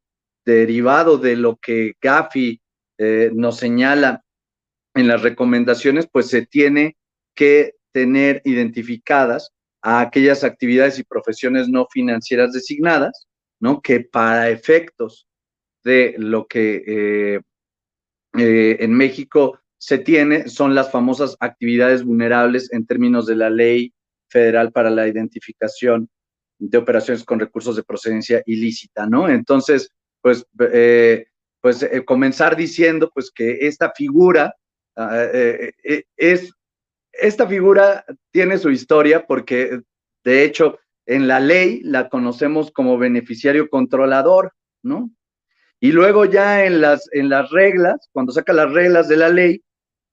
derivado de lo que Gafi eh, nos señala en las recomendaciones, pues se tiene que tener identificadas a aquellas actividades y profesiones no financieras designadas, ¿no? Que para efectos de lo que eh, eh, en México se tiene son las famosas actividades vulnerables en términos de la ley federal para la identificación de operaciones con recursos de procedencia ilícita, ¿no? Entonces, pues, eh, pues comenzar diciendo, pues, que esta figura ah, es, esta figura tiene su historia porque, de hecho, en la ley la conocemos como beneficiario controlador, ¿no? Y luego ya en las, en las reglas, cuando saca las reglas de la ley,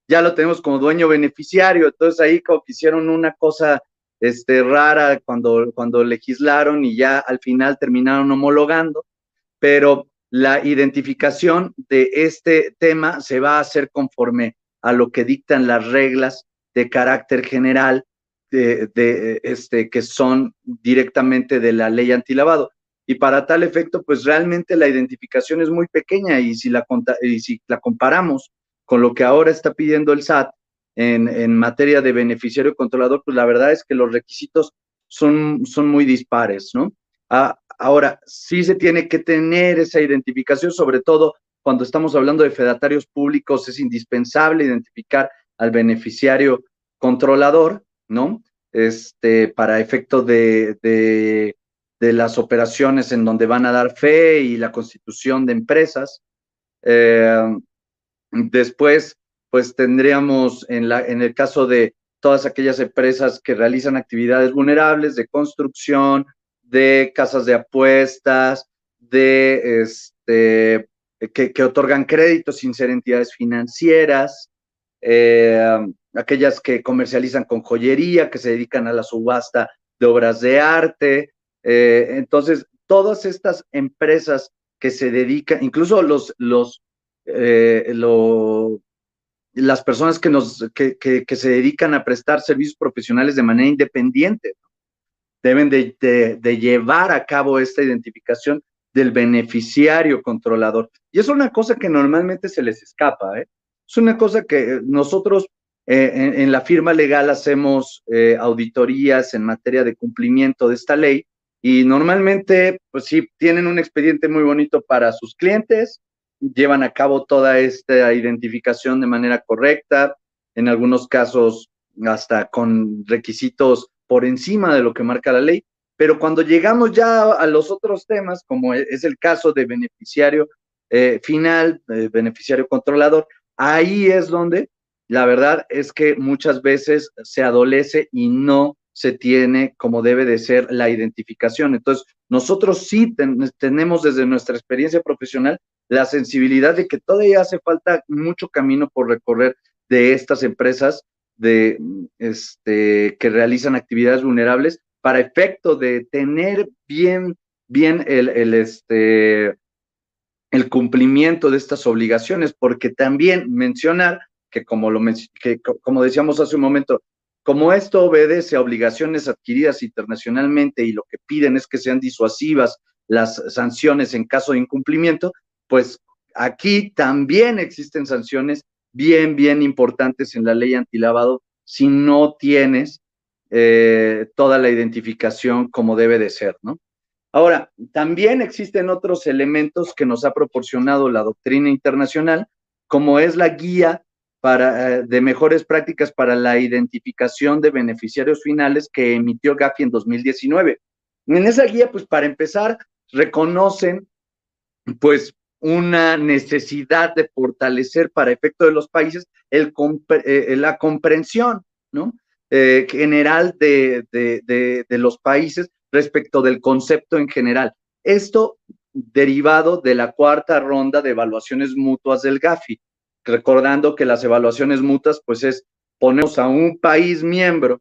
ya lo tenemos como dueño beneficiario. Entonces ahí como que hicieron una cosa este, rara cuando, cuando legislaron y ya al final terminaron homologando, pero la identificación de este tema se va a hacer conforme a lo que dictan las reglas de carácter general de, este, que son directamente de la ley antilavado. Y para tal efecto, pues realmente la identificación es muy pequeña y si la, y si la comparamos con lo que ahora está pidiendo el SAT, en, materia de beneficiario controlador, pues la verdad es que los requisitos son, son muy dispares, ¿no? Ah, ahora, sí se tiene que tener esa identificación, sobre todo cuando estamos hablando de fedatarios públicos, es indispensable identificar al beneficiario controlador, ¿no? Este, para efecto de, de, las operaciones en donde van a dar fe y la constitución de empresas. Eh, después, pues tendríamos en, la, en el caso de todas aquellas empresas que realizan actividades vulnerables de construcción, de casas de apuestas, de este, que, otorgan créditos sin ser entidades financieras, eh, aquellas que comercializan con joyería, que se dedican a la subasta de obras de arte. Eh, entonces, todas estas empresas que se dedican, incluso los, los, eh, las personas que, nos, que, que, se dedican a prestar servicios profesionales de manera independiente deben de, de, llevar a cabo esta identificación del beneficiario controlador. Y es una cosa que normalmente se les escapa. ¿eh? Es una cosa que nosotros eh, en, la firma legal hacemos eh, auditorías en materia de cumplimiento de esta ley y normalmente, pues sí, tienen un expediente muy bonito para sus clientes, llevan a cabo toda esta identificación de manera correcta, en algunos casos hasta con requisitos por encima de lo que marca la ley, pero cuando llegamos ya a los otros temas, como e-, es el caso de beneficiario eh, final, beneficiario controlador, ahí es donde la verdad es que muchas veces se adolece y no se tiene como debe de ser la identificación. Entonces, nosotros sí tenemos desde nuestra experiencia profesional la sensibilidad de que todavía hace falta mucho camino por recorrer de estas empresas de, este, que realizan actividades vulnerables para efecto de tener bien, bien el, el, este, el cumplimiento de estas obligaciones, porque también mencionar que como, lo, que como decíamos hace un momento, como esto obedece a obligaciones adquiridas internacionalmente y lo que piden es que sean disuasivas las sanciones en caso de incumplimiento, pues aquí también existen sanciones bien, bien importantes en la ley antilavado si no tienes eh, toda la identificación como debe de ser, ¿no? Ahora, también existen otros elementos que nos ha proporcionado la doctrina internacional, como es la guía para, eh, de mejores prácticas para la identificación de beneficiarios finales que emitió Gafi en 2019. En esa guía, pues para empezar, reconocen pues una necesidad de fortalecer para efecto de los países eh, la comprensión. Eh, general de, los países respecto del concepto en general. Esto derivado de la cuarta ronda de evaluaciones mutuas del GAFI. Recordando que las evaluaciones mutuas, pues es ponemos a un país miembro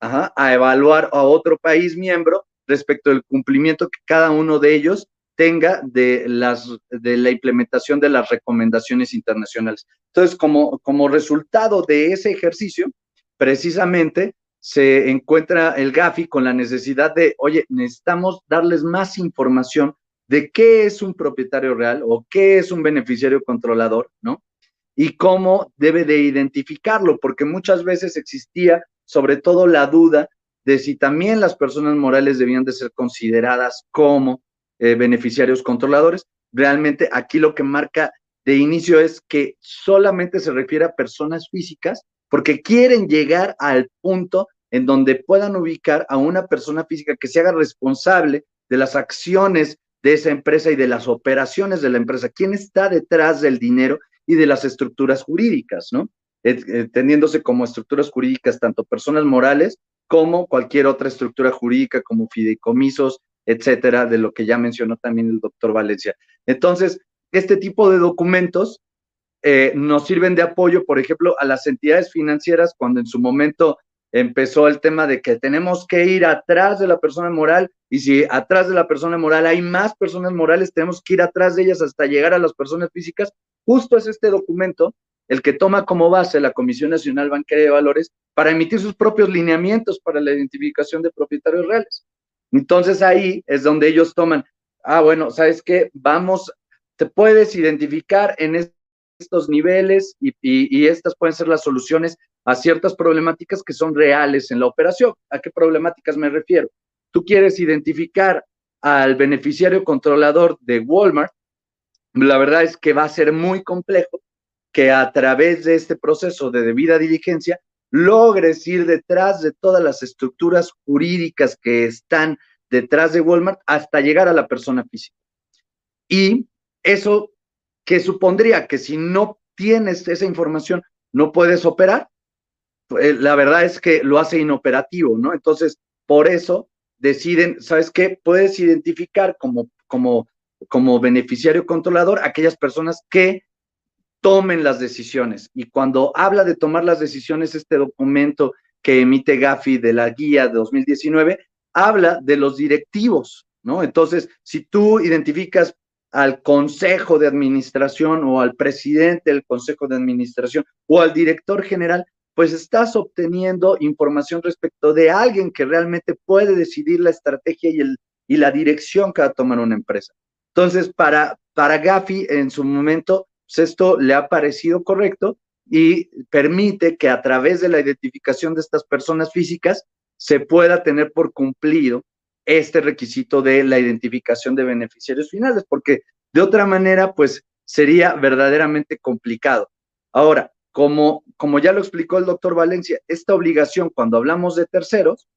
a evaluar a otro país miembro respecto del cumplimiento que cada uno de ellos tenga de, las, de la implementación de las recomendaciones internacionales. Entonces, como, como resultado de ese ejercicio, precisamente se encuentra el GAFI con la necesidad de, oye, necesitamos darles más información de qué es un propietario real o qué es un beneficiario controlador, ¿no? Y cómo debe de identificarlo, porque muchas veces existía sobre todo la duda de si también las personas morales debían de ser consideradas como eh, beneficiarios controladores. Realmente aquí lo que marca de inicio es que solamente se refiere a personas físicas porque quieren llegar al punto en donde puedan ubicar a una persona física que se haga responsable de las acciones de esa empresa y de las operaciones de la empresa. ¿Quién está detrás del dinero y de las estructuras jurídicas, no? Entendiéndose como estructuras jurídicas tanto personas morales como cualquier otra estructura jurídica como fideicomisos, etcétera, de lo que ya mencionó también el doctor Valencia. Entonces, este tipo de documentos eh, nos sirven de apoyo, por ejemplo, a las entidades financieras cuando en su momento empezó el tema de que tenemos que ir atrás de la persona moral y si atrás de la persona moral hay más personas morales, tenemos que ir atrás de ellas hasta llegar a las personas físicas. Justo es este documento el que toma como base la Comisión Nacional Bancaria de Valores para emitir sus propios lineamientos para la identificación de propietarios reales. Entonces ahí es donde ellos toman, ah, bueno, ¿sabes qué? Vamos, te puedes identificar en estos niveles y, y, estas pueden ser las soluciones a ciertas problemáticas que son reales en la operación. ¿A qué problemáticas me refiero? Tú quieres identificar al beneficiario controlador de Walmart, la verdad es que va a ser muy complejo que a través de este proceso de debida diligencia logres ir detrás de todas las estructuras jurídicas que están detrás de Walmart hasta llegar a la persona física. Y eso que supondría que si no tienes esa información, no puedes operar. Pues, la verdad es que lo hace inoperativo, ¿no? Entonces, por eso deciden, ¿sabes qué? Puedes identificar como, como, como beneficiario controlador aquellas personas que tomen las decisiones. Y cuando habla de tomar las decisiones, este documento que emite Gafi de la guía de 2019, habla de los directivos, ¿no? Entonces, si tú identificas al consejo de administración o al presidente del consejo de administración o al director general, pues estás obteniendo información respecto de alguien que realmente puede decidir la estrategia y, el, y la dirección que va a tomar una empresa. Entonces, para, para Gafi en su momento, pues, esto le ha parecido correcto y permite que a través de la identificación de estas personas físicas se pueda tener por cumplido este requisito de la identificación de beneficiarios finales, porque de otra manera, pues sería verdaderamente complicado. Ahora, como, como ya lo explicó el doctor Valencia, esta obligación cuando hablamos de terceros,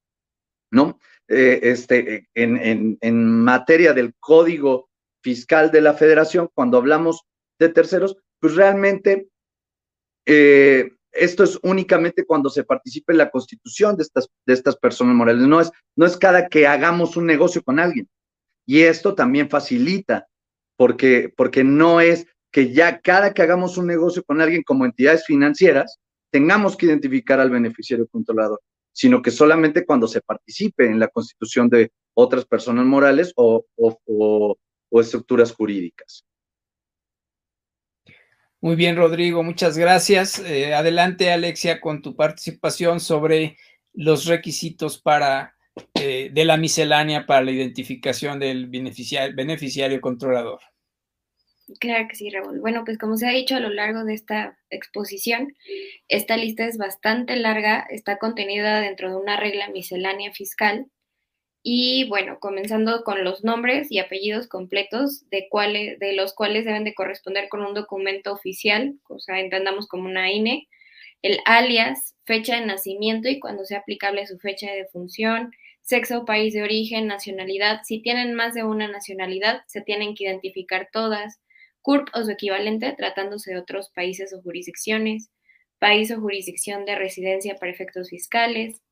¿no? Eh, este, en, en materia del código fiscal de la federación, cuando hablamos de terceros, pues realmente eh, esto es únicamente cuando se participe en la constitución de estas, de estas personas morales, no es, no es cada que hagamos un negocio con alguien. Y esto también facilita, porque, porque no es que ya cada que hagamos un negocio con alguien como entidades financieras, tengamos que identificar al beneficiario controlador, sino que solamente cuando se participe en la constitución de otras personas morales o, o estructuras jurídicas. Muy bien, Rodrigo, muchas gracias. Eh, adelante, Alexia, con tu participación sobre los requisitos para eh, de la miscelánea para la identificación del beneficiario, beneficiario controlador. Claro que sí, Raúl. Bueno, pues como se ha dicho a lo largo de esta exposición, esta lista es bastante larga, está contenida dentro de una regla miscelánea fiscal y bueno, comenzando con los nombres y apellidos completos de, cuáles, de los cuales deben de corresponder con un documento oficial, o sea, entendamos como una INE, el alias, fecha de nacimiento y cuando sea aplicable su fecha de defunción, sexo, país de origen, nacionalidad. Si tienen más de una nacionalidad, se tienen que identificar todas, CURP o su equivalente, tratándose de otros países o jurisdicciones, país o jurisdicción de residencia para efectos fiscales,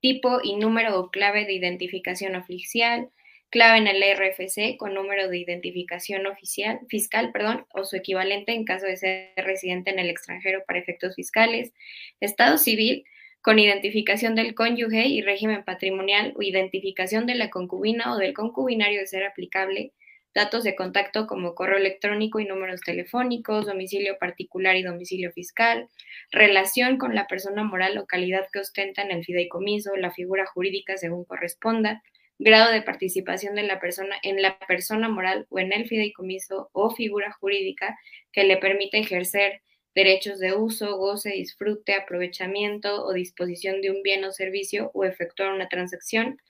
tipo y número o clave de identificación oficial, clave en el RFC con número de identificación oficial, fiscal perdón, o su equivalente en caso de ser residente en el extranjero para efectos fiscales, estado civil con identificación del cónyuge y régimen patrimonial o identificación de la concubina o del concubinario de ser aplicable, datos de contacto como correo electrónico y números telefónicos, domicilio particular y domicilio fiscal, relación con la persona moral o calidad que ostenta en el fideicomiso, la figura jurídica según corresponda, grado de participación de la persona en la persona moral o en el fideicomiso o figura jurídica que le permite ejercer derechos de uso, goce, disfrute, aprovechamiento o disposición de un bien o servicio o efectuar una transacción,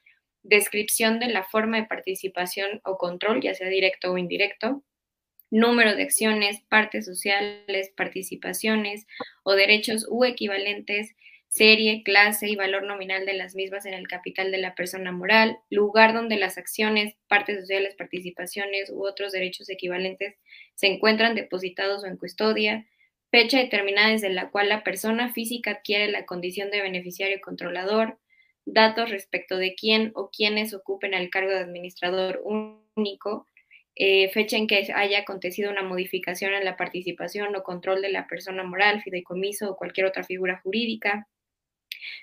descripción de la forma de participación o control, ya sea directo o indirecto, número de acciones, partes sociales, participaciones o derechos u equivalentes, serie, clase y valor nominal de las mismas en el capital de la persona moral, lugar donde las acciones, partes sociales, participaciones u otros derechos equivalentes se encuentran depositados o en custodia, fecha determinada desde la cual la persona física adquiere la condición de beneficiario controlador, datos respecto de quién o quiénes ocupen el cargo de administrador único, eh, fecha en que haya acontecido una modificación en la participación o control de la persona moral, fideicomiso o cualquier otra figura jurídica,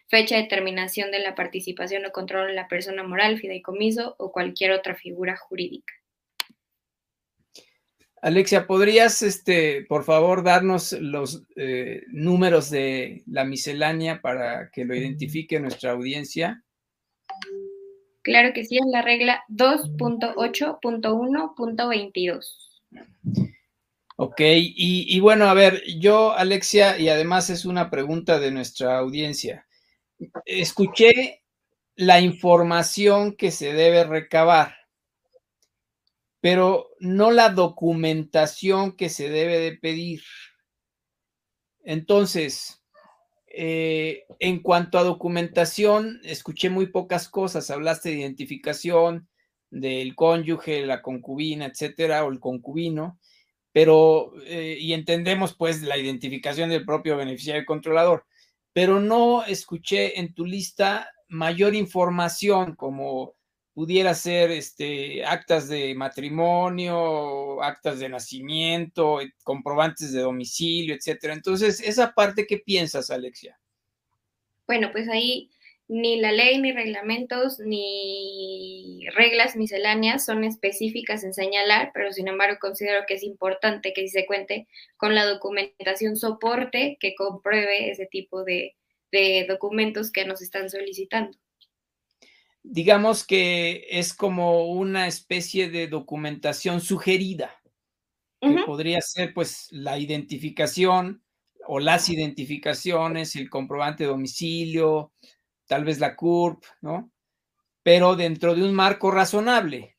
fecha de terminación de la participación o control en la persona moral, fideicomiso o cualquier otra figura jurídica. Alexia, ¿podrías, este, por favor, darnos los eh, números de la miscelánea para que lo identifique nuestra audiencia? Claro que sí, es la regla 2.8.1.22. Ok, y, y, bueno, a ver, yo, Alexia, y además es una pregunta de nuestra audiencia. Escuché la información que se debe recabar pero no la documentación que se debe de pedir. Entonces, eh, en cuanto a documentación, escuché muy pocas cosas. Hablaste de identificación del cónyuge, la concubina, etcétera, o el concubino, pero, eh, y entendemos pues la identificación del propio beneficiario controlador, pero no escuché en tu lista mayor información como pudiera ser este, actas de matrimonio, actas de nacimiento, eh, comprobantes de domicilio, etcétera. Entonces, esa parte, ¿qué piensas, Alexia? Bueno, pues ahí ni la ley, ni reglamentos, ni reglas misceláneas son específicas en señalar, pero sin embargo considero que es importante que se cuente con la documentación soporte que compruebe ese tipo de documentos que nos están solicitando digamos que es como una especie de documentación sugerida, que podría ser pues la identificación o las identificaciones, el comprobante de domicilio, tal vez la CURP, ¿no? Pero dentro de un marco razonable.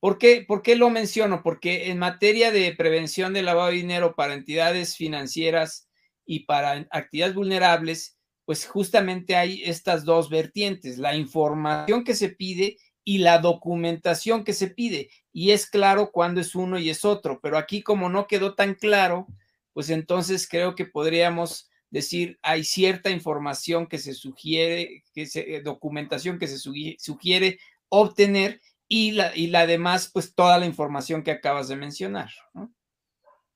¿Por qué, ¿Por qué lo menciono? Porque en materia de prevención del lavado de dinero para entidades financieras y para actividades vulnerables, pues justamente hay estas dos vertientes, la información que se pide y la documentación que se pide. Y es claro cuándo es uno y es otro, pero aquí como no quedó tan claro, pues entonces creo que podríamos decir, hay cierta información que se sugiere, que se, eh, documentación que se sugiere obtener y la, y la demás, pues toda la información que acabas de mencionar.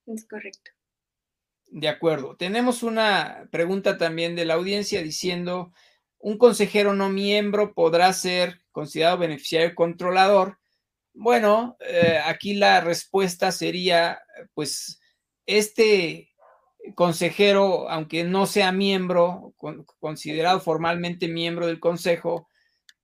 Es correcto. De acuerdo. Tenemos una pregunta también de la audiencia diciendo, ¿un consejero no miembro podrá ser considerado beneficiario controlador? Bueno, eh, aquí la respuesta sería, pues, este consejero, aunque no sea miembro, considerado formalmente miembro del consejo,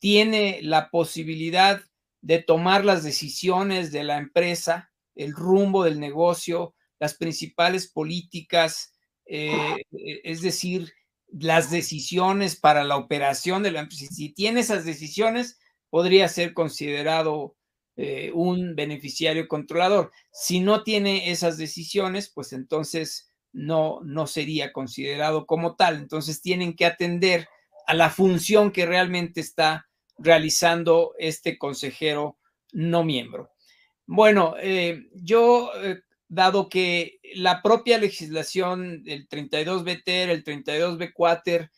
tiene la posibilidad de tomar las decisiones de la empresa, el rumbo del negocio, las principales políticas, eh, e, es decir, las decisiones para la operación de la empresa. Si tiene esas decisiones, podría ser considerado eh, un beneficiario controlador. Si no tiene esas decisiones, pues entonces no, no sería considerado como tal. Entonces tienen que atender a la función que realmente está realizando este consejero no miembro. Bueno, eh, yo dado que la propia legislación, el 32B ter, el 32B quater,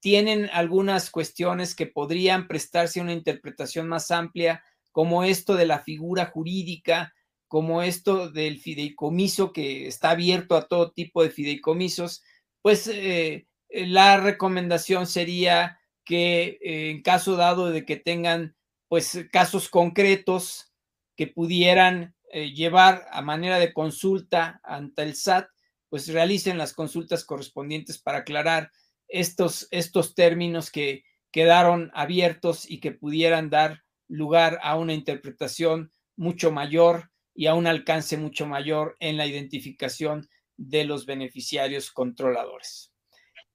tienen algunas cuestiones que podrían prestarse a una interpretación más amplia como esto de la figura jurídica, como esto del fideicomiso que está abierto a todo tipo de fideicomisos, pues eh, la recomendación sería que eh, en caso dado de que tengan pues casos concretos que pudieran eh, llevar a manera de consulta ante el SAT, pues realicen las consultas correspondientes para aclarar estos, estos términos que quedaron abiertos y que pudieran dar lugar a una interpretación mucho mayor y a un alcance mucho mayor en la identificación de los beneficiarios controladores.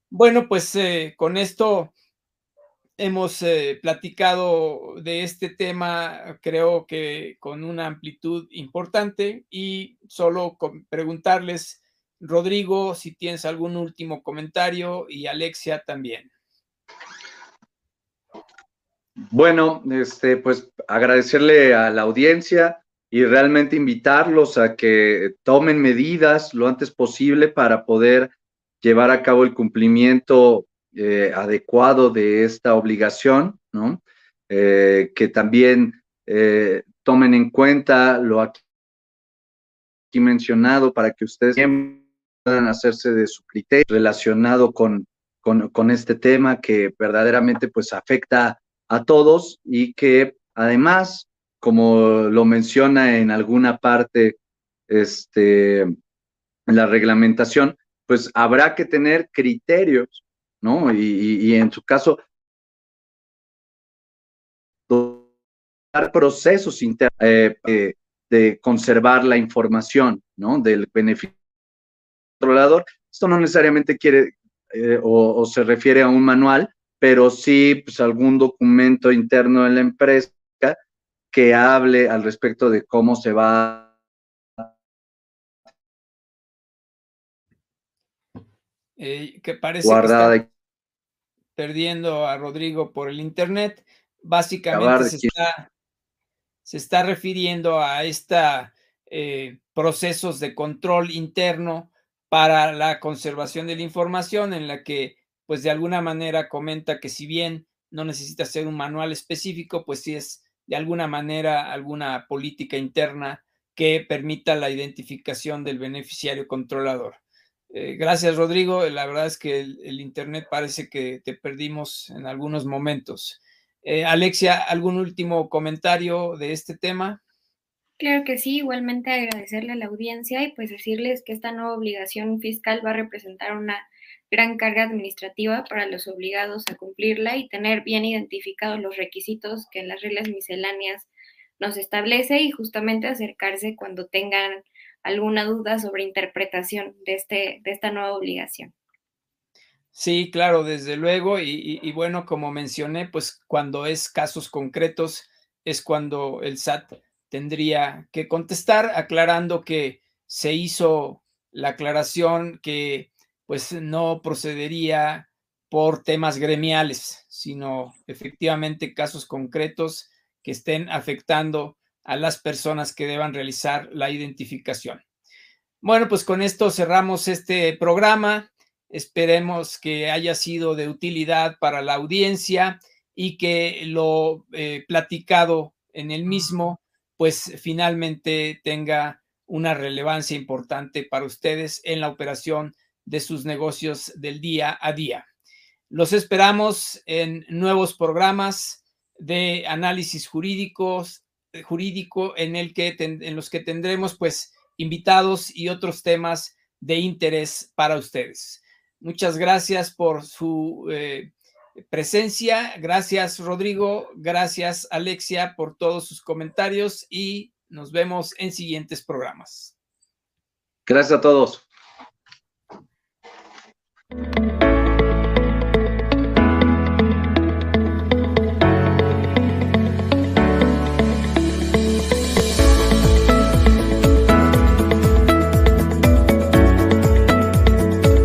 Bueno, pues eh, con esto hemos eh, platicado de este tema, creo que con una amplitud importante y solo preguntarles, Rodrigo, si tienes algún último comentario y Alexia también. Bueno, este, pues agradecerle a la audiencia y realmente invitarlos a que tomen medidas lo antes posible para poder llevar a cabo el cumplimiento eh, adecuado de esta obligación, ¿no? Eh, que también eh, tomen en cuenta lo aquí mencionado para que ustedes puedan hacerse de su criterio relacionado con, con, este tema que verdaderamente pues afecta a todos y que además, como lo menciona en alguna parte este, la reglamentación, pues habrá que tener criterios ¿no? Y, en su caso, dar procesos internos eh, eh, de conservar la información, ¿no? Del beneficio controlador. Esto no necesariamente quiere eh, o, se refiere a un manual, pero sí pues, algún documento interno de la empresa que hable al respecto de cómo se va que parece guardada perdiendo a Rodrigo por el Internet. Básicamente se está, refiriendo a estos eh, procesos de control interno para la conservación de la información en la que pues de alguna manera comenta que si bien no necesita ser un manual específico, pues sí es de alguna manera alguna política interna que permita la identificación del beneficiario controlador. Eh, gracias, Rodrigo. La verdad es que el, Internet parece que te perdimos en algunos momentos. Eh, Alexia, ¿algún último comentario de este tema? Claro que sí, igualmente agradecerle a la audiencia y pues decirles que esta nueva obligación fiscal va a representar una gran carga administrativa para los obligados a cumplirla y tener bien identificados los requisitos que las reglas misceláneas nos establece y justamente acercarse cuando tengan alguna duda sobre interpretación de, este, de esta nueva obligación. Sí, claro, desde luego. Y, bueno, como mencioné, pues cuando es casos concretos es cuando el SAT tendría que contestar, aclarando que se hizo la aclaración que pues no procedería por temas gremiales, sino efectivamente casos concretos que estén afectando a las personas que deban realizar la identificación. Bueno, pues con esto cerramos este programa. Esperemos que haya sido de utilidad para la audiencia y que lo eh, platicado en el mismo, pues finalmente tenga una relevancia importante para ustedes en la operación de sus negocios del día a día. Los esperamos en nuevos programas de análisis jurídicos, jurídico en, el que en los que tendremos pues invitados y otros temas de interés para ustedes. Muchas gracias por su eh, presencia. Gracias, Rodrigo. Gracias, Alexia, por todos sus comentarios y nos vemos en siguientes programas. Gracias a todos.